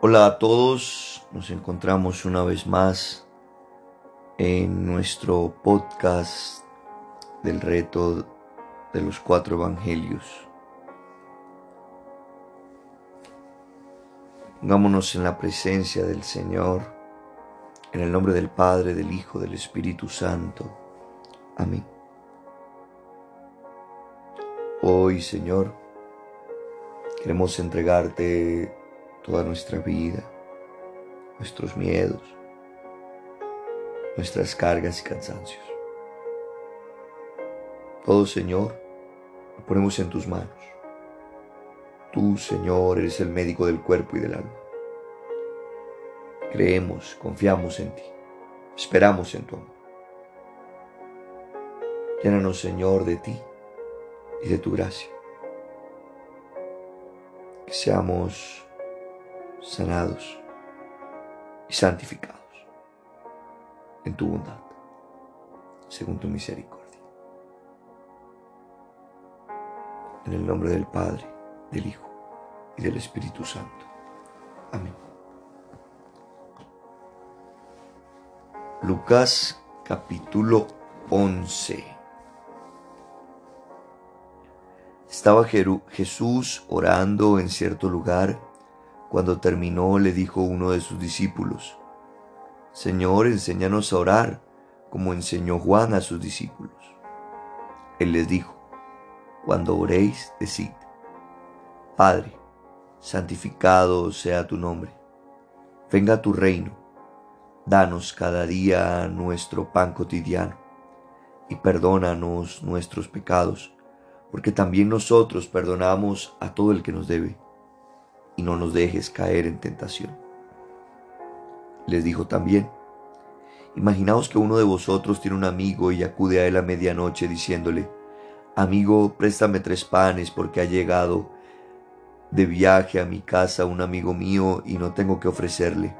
Hola a todos, nos encontramos una vez más en nuestro podcast del reto de los cuatro evangelios. Pongámonos en la presencia del Señor, en el nombre del Padre, del Hijo, del Espíritu Santo. Amén. Hoy, Señor, queremos entregarte toda nuestra vida, nuestros miedos, nuestras cargas y cansancios. Todo, Señor, lo ponemos en tus manos. Tú, Señor, eres el médico del cuerpo y del alma. Creemos, confiamos en ti, esperamos en tu amor. Llénanos, Señor, de ti y de tu gracia. Que seamos sanados y santificados en tu bondad, según tu misericordia. En el nombre del Padre, del Hijo y del Espíritu Santo. Amén. Lucas capítulo 11. Estaba Jesús orando en cierto lugar cuando terminó, le dijo uno de sus discípulos, Señor, enséñanos a orar, como enseñó Juan a sus discípulos. Él les dijo, cuando oréis, decid, Padre, santificado sea tu nombre, venga tu reino, danos cada día nuestro pan cotidiano, y perdónanos nuestros pecados, porque también nosotros perdonamos a todo el que nos debe y no nos dejes caer en tentación. Les dijo también, imaginaos que uno de vosotros tiene un amigo y acude a él a medianoche diciéndole, amigo, préstame tres panes porque ha llegado de viaje a mi casa un amigo mío y no tengo que ofrecerle.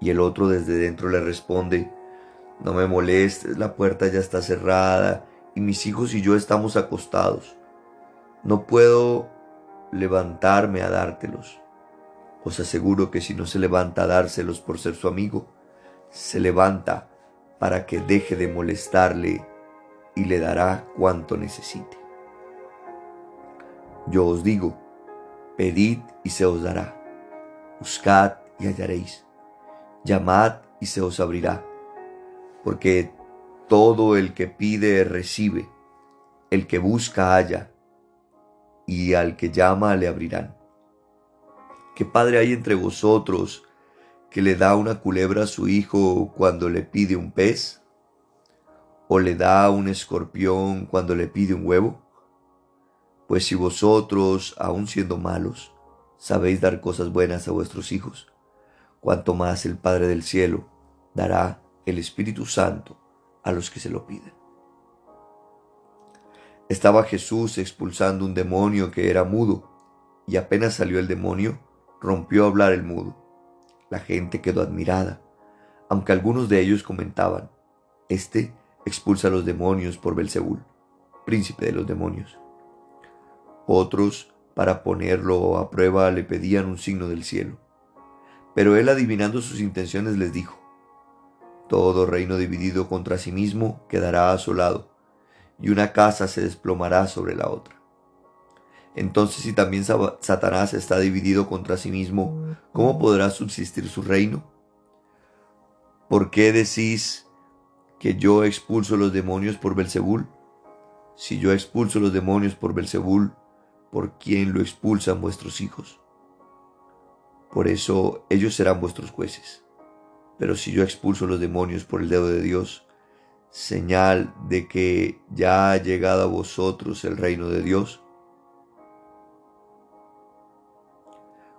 Y el otro desde dentro le responde, no me molestes, la puerta ya está cerrada y mis hijos y yo estamos acostados. No puedo levantarme a dártelos. Os aseguro que si no se levanta a dárselos por ser su amigo, se levanta para que deje de molestarle y le dará cuanto necesite. Yo os digo, pedid y se os dará, buscad y hallaréis, llamad y se os abrirá, porque todo el que pide recibe, el que busca halla, y al que llama le abrirán. ¿Qué padre hay entre vosotros que le da una culebra a su hijo cuando le pide un pez? ¿O le da un escorpión cuando le pide un huevo? Pues si vosotros, aun siendo malos, sabéis dar cosas buenas a vuestros hijos, cuanto más el Padre del cielo dará el Espíritu Santo a los que se lo piden. Estaba Jesús expulsando un demonio que era mudo, y apenas salió el demonio, rompió a hablar el mudo. La gente quedó admirada, aunque algunos de ellos comentaban, Este expulsa a los demonios por Belzebul, príncipe de los demonios. Otros, para ponerlo a prueba, le pedían un signo del cielo. Pero él, adivinando sus intenciones, les dijo, Todo reino dividido contra sí mismo quedará asolado y una casa se desplomará sobre la otra. Entonces si también Satanás está dividido contra sí mismo, ¿cómo podrá subsistir su reino? ¿Por qué decís que yo expulso los demonios por Belzebul? Si yo expulso los demonios por Belzebul, ¿por quién lo expulsan vuestros hijos? Por eso ellos serán vuestros jueces. Pero si yo expulso los demonios por el dedo de Dios, señal de que ya ha llegado a vosotros el reino de Dios?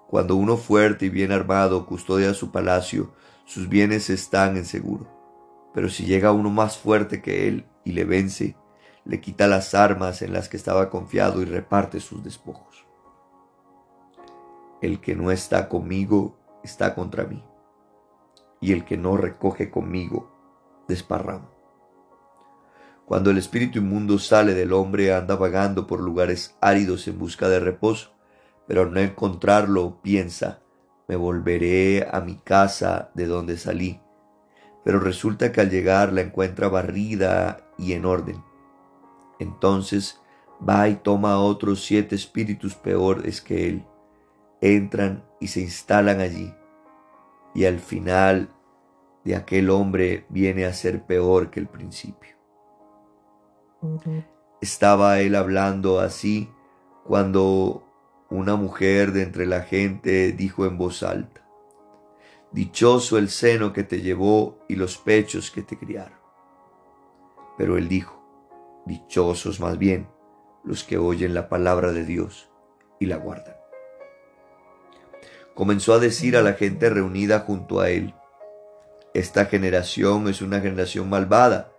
Cuando uno fuerte y bien armado custodia su palacio, sus bienes están en seguro. Pero si llega uno más fuerte que él y le vence, le quita las armas en las que estaba confiado y reparte sus despojos. El que no está conmigo está contra mí, y el que no recoge conmigo desparrama. Cuando el espíritu inmundo sale del hombre, anda vagando por lugares áridos en busca de reposo, pero al no encontrarlo piensa, me volveré a mi casa de donde salí. Pero resulta que al llegar la encuentra barrida y en orden. Entonces va y toma a otros siete espíritus peores que él. Entran y se instalan allí. Y al final de aquel hombre viene a ser peor que el principio. Estaba él hablando así cuando una mujer de entre la gente dijo en voz alta, Dichoso el seno que te llevó y los pechos que te criaron. Pero él dijo, Dichosos más bien los que oyen la palabra de Dios y la guardan. Comenzó a decir a la gente reunida junto a él, Esta generación es una generación malvada.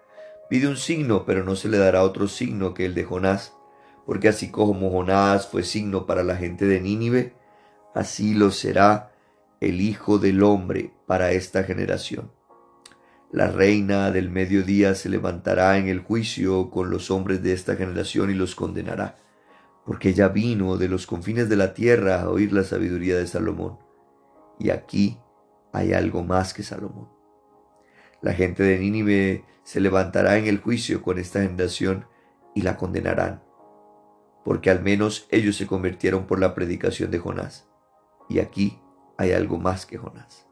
Pide un signo, pero no se le dará otro signo que el de Jonás porque así como Jonás fue signo para la gente de Nínive, así lo será el Hijo del Hombre para esta generación. La reina del mediodía se levantará en el juicio con los hombres de esta generación y los condenará, porque ella vino de los confines de la tierra a oír la sabiduría de Salomón. Y aquí hay algo más que Salomón. La gente de Nínive se levantará en el juicio con esta generación y la condenarán porque al menos ellos se convirtieron por la predicación de Jonás. Y aquí hay algo más que Jonás.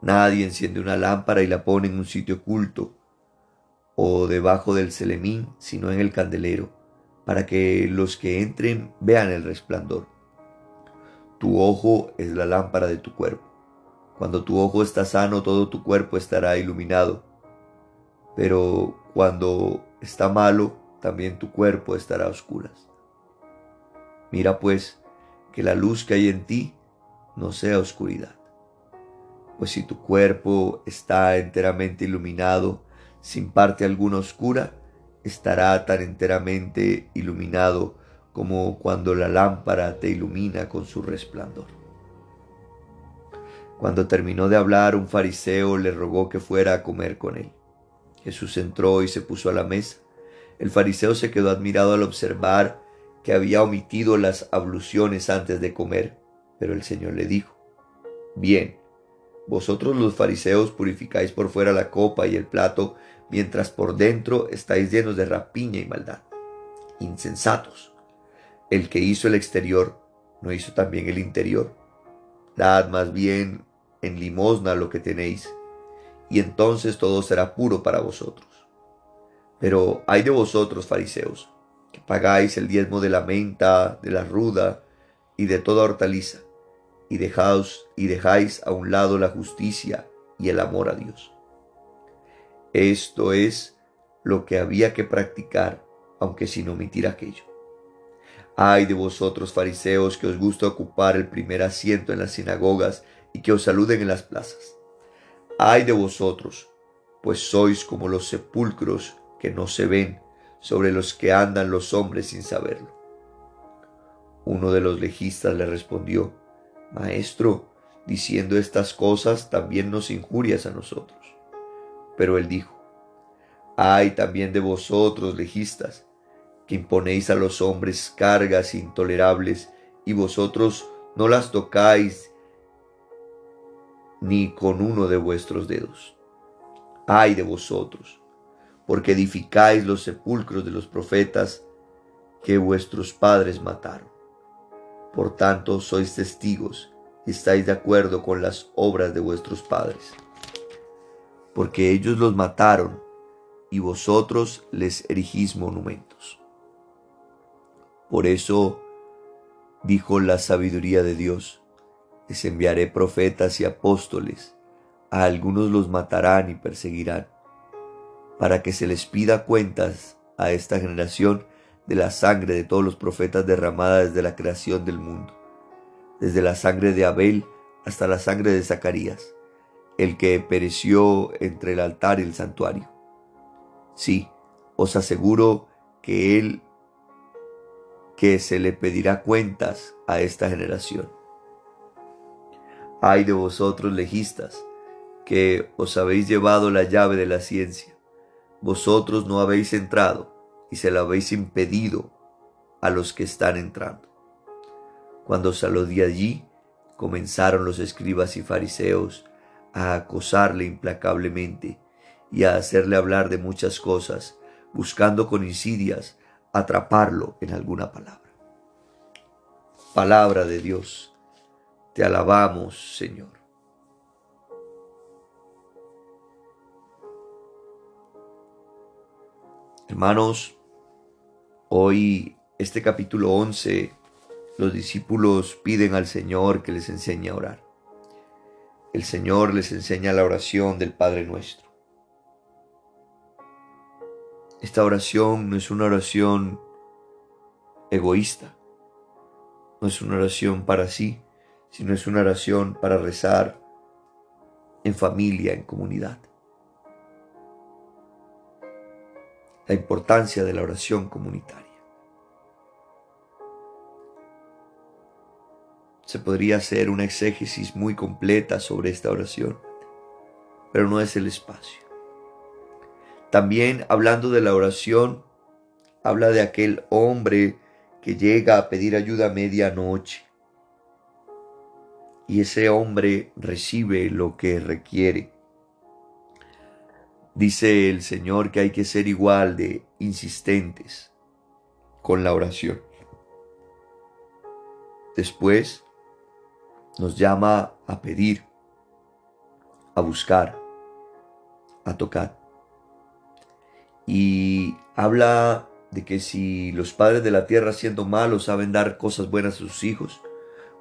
Nadie enciende una lámpara y la pone en un sitio oculto o debajo del celemín, sino en el candelero, para que los que entren vean el resplandor. Tu ojo es la lámpara de tu cuerpo. Cuando tu ojo está sano, todo tu cuerpo estará iluminado. Pero cuando está malo, también tu cuerpo estará a oscuras. Mira pues que la luz que hay en ti no sea oscuridad. Pues si tu cuerpo está enteramente iluminado, sin parte alguna oscura, estará tan enteramente iluminado como cuando la lámpara te ilumina con su resplandor. Cuando terminó de hablar, un fariseo le rogó que fuera a comer con él. Jesús entró y se puso a la mesa. El fariseo se quedó admirado al observar que había omitido las abluciones antes de comer, pero el Señor le dijo, Bien, vosotros los fariseos purificáis por fuera la copa y el plato, mientras por dentro estáis llenos de rapiña y maldad. Insensatos. El que hizo el exterior, ¿no hizo también el interior? Dad más bien en limosna lo que tenéis, y entonces todo será puro para vosotros pero hay de vosotros, fariseos, que pagáis el diezmo de la menta, de la ruda y de toda hortaliza, y dejáis, y dejáis a un lado la justicia y el amor a Dios. Esto es lo que había que practicar, aunque sin omitir aquello. Ay de vosotros, fariseos, que os gusta ocupar el primer asiento en las sinagogas y que os saluden en las plazas. Ay de vosotros, pues sois como los sepulcros que no se ven, sobre los que andan los hombres sin saberlo. Uno de los legistas le respondió, Maestro, diciendo estas cosas también nos injurias a nosotros. Pero él dijo, Ay también de vosotros, legistas, que imponéis a los hombres cargas intolerables y vosotros no las tocáis ni con uno de vuestros dedos. Ay de vosotros, porque edificáis los sepulcros de los profetas que vuestros padres mataron. Por tanto, sois testigos estáis de acuerdo con las obras de vuestros padres. Porque ellos los mataron y vosotros les erigís monumentos. Por eso dijo la sabiduría de Dios, les enviaré profetas y apóstoles, a algunos los matarán y perseguirán para que se les pida cuentas a esta generación de la sangre de todos los profetas derramada desde la creación del mundo, desde la sangre de Abel hasta la sangre de Zacarías, el que pereció entre el altar y el santuario. Sí, os aseguro que él que se le pedirá cuentas a esta generación. Ay de vosotros legistas, que os habéis llevado la llave de la ciencia vosotros no habéis entrado y se lo habéis impedido a los que están entrando. Cuando salió de allí, comenzaron los escribas y fariseos a acosarle implacablemente y a hacerle hablar de muchas cosas, buscando con insidias atraparlo en alguna palabra. Palabra de Dios, te alabamos, Señor. Hermanos, hoy este capítulo 11, los discípulos piden al Señor que les enseñe a orar. El Señor les enseña la oración del Padre nuestro. Esta oración no es una oración egoísta, no es una oración para sí, sino es una oración para rezar en familia, en comunidad. la importancia de la oración comunitaria. Se podría hacer una exégesis muy completa sobre esta oración, pero no es el espacio. También hablando de la oración, habla de aquel hombre que llega a pedir ayuda a medianoche y ese hombre recibe lo que requiere Dice el Señor que hay que ser igual de insistentes con la oración. Después nos llama a pedir, a buscar, a tocar. Y habla de que si los padres de la tierra siendo malos saben dar cosas buenas a sus hijos,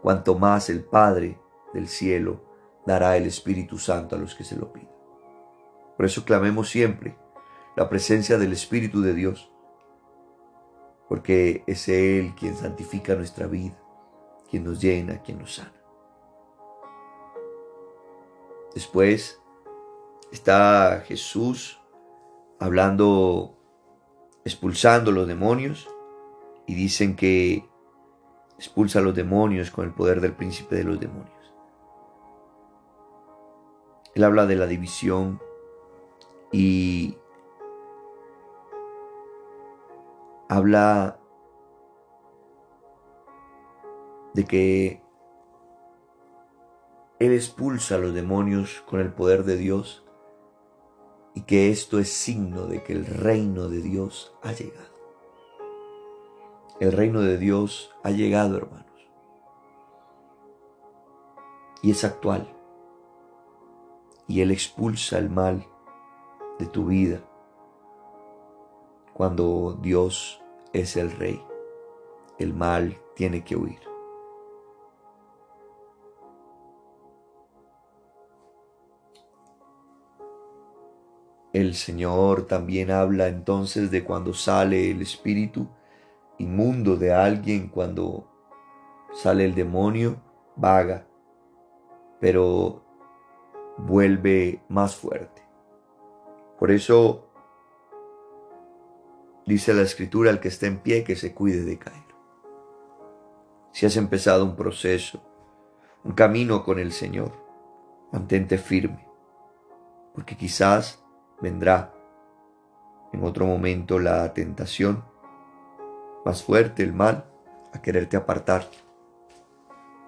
cuanto más el Padre del cielo dará el Espíritu Santo a los que se lo piden. Por eso clamemos siempre la presencia del Espíritu de Dios, porque es Él quien santifica nuestra vida, quien nos llena, quien nos sana. Después está Jesús hablando, expulsando los demonios, y dicen que expulsa a los demonios con el poder del príncipe de los demonios. Él habla de la división y habla de que Él expulsa a los demonios con el poder de Dios y que esto es signo de que el reino de Dios ha llegado. El reino de Dios ha llegado, hermanos. Y es actual. Y Él expulsa el mal de tu vida cuando Dios es el rey. El mal tiene que huir. El Señor también habla entonces de cuando sale el espíritu inmundo de alguien, cuando sale el demonio, vaga, pero vuelve más fuerte. Por eso dice la escritura al que está en pie que se cuide de caer. Si has empezado un proceso, un camino con el Señor, mantente firme, porque quizás vendrá en otro momento la tentación más fuerte, el mal, a quererte apartar.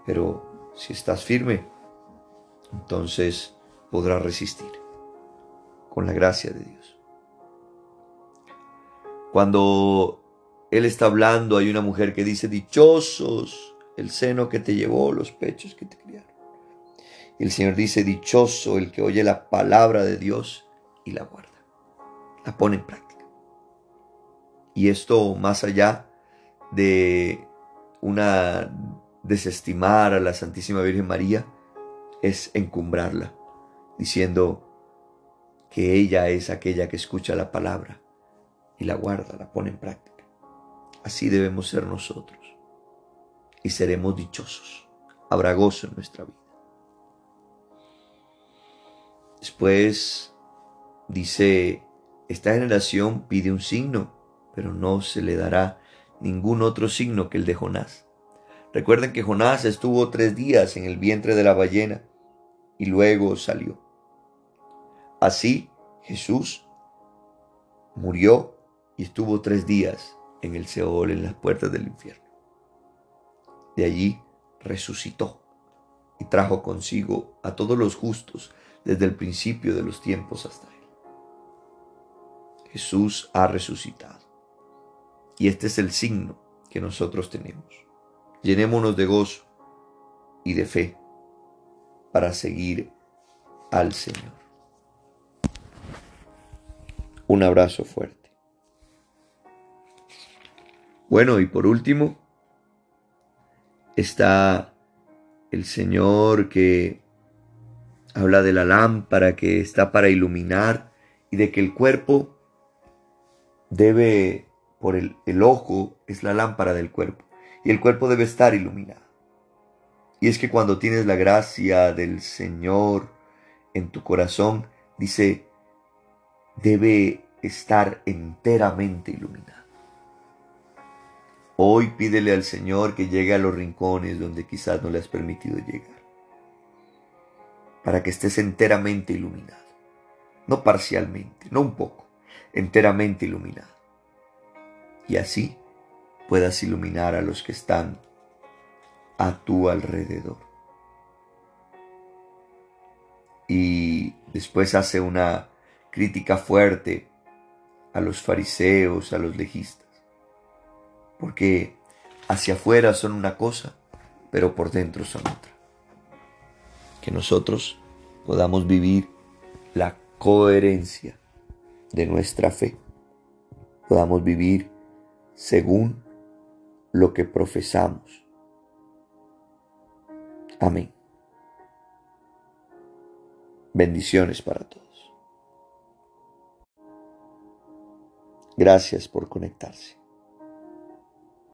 Pero si estás firme, entonces podrás resistir con la gracia de Dios. Cuando Él está hablando, hay una mujer que dice, dichosos el seno que te llevó, los pechos que te criaron. El Señor dice, dichoso el que oye la palabra de Dios y la guarda, la pone en práctica. Y esto más allá de una desestimar a la Santísima Virgen María, es encumbrarla, diciendo, que ella es aquella que escucha la palabra y la guarda, la pone en práctica. Así debemos ser nosotros y seremos dichosos. Habrá gozo en nuestra vida. Después dice, esta generación pide un signo, pero no se le dará ningún otro signo que el de Jonás. Recuerden que Jonás estuvo tres días en el vientre de la ballena y luego salió. Así Jesús murió y estuvo tres días en el Seol, en las puertas del infierno. De allí resucitó y trajo consigo a todos los justos desde el principio de los tiempos hasta él. Jesús ha resucitado. Y este es el signo que nosotros tenemos. Llenémonos de gozo y de fe para seguir al Señor. Un abrazo fuerte. Bueno, y por último, está el Señor que habla de la lámpara que está para iluminar y de que el cuerpo debe, por el, el ojo, es la lámpara del cuerpo y el cuerpo debe estar iluminado. Y es que cuando tienes la gracia del Señor en tu corazón, dice, debe estar enteramente iluminado. Hoy pídele al Señor que llegue a los rincones donde quizás no le has permitido llegar, para que estés enteramente iluminado, no parcialmente, no un poco, enteramente iluminado. Y así puedas iluminar a los que están a tu alrededor. Y después hace una crítica fuerte a los fariseos, a los legistas, porque hacia afuera son una cosa, pero por dentro son otra. Que nosotros podamos vivir la coherencia de nuestra fe, podamos vivir según lo que profesamos. Amén. Bendiciones para todos. Gracias por conectarse.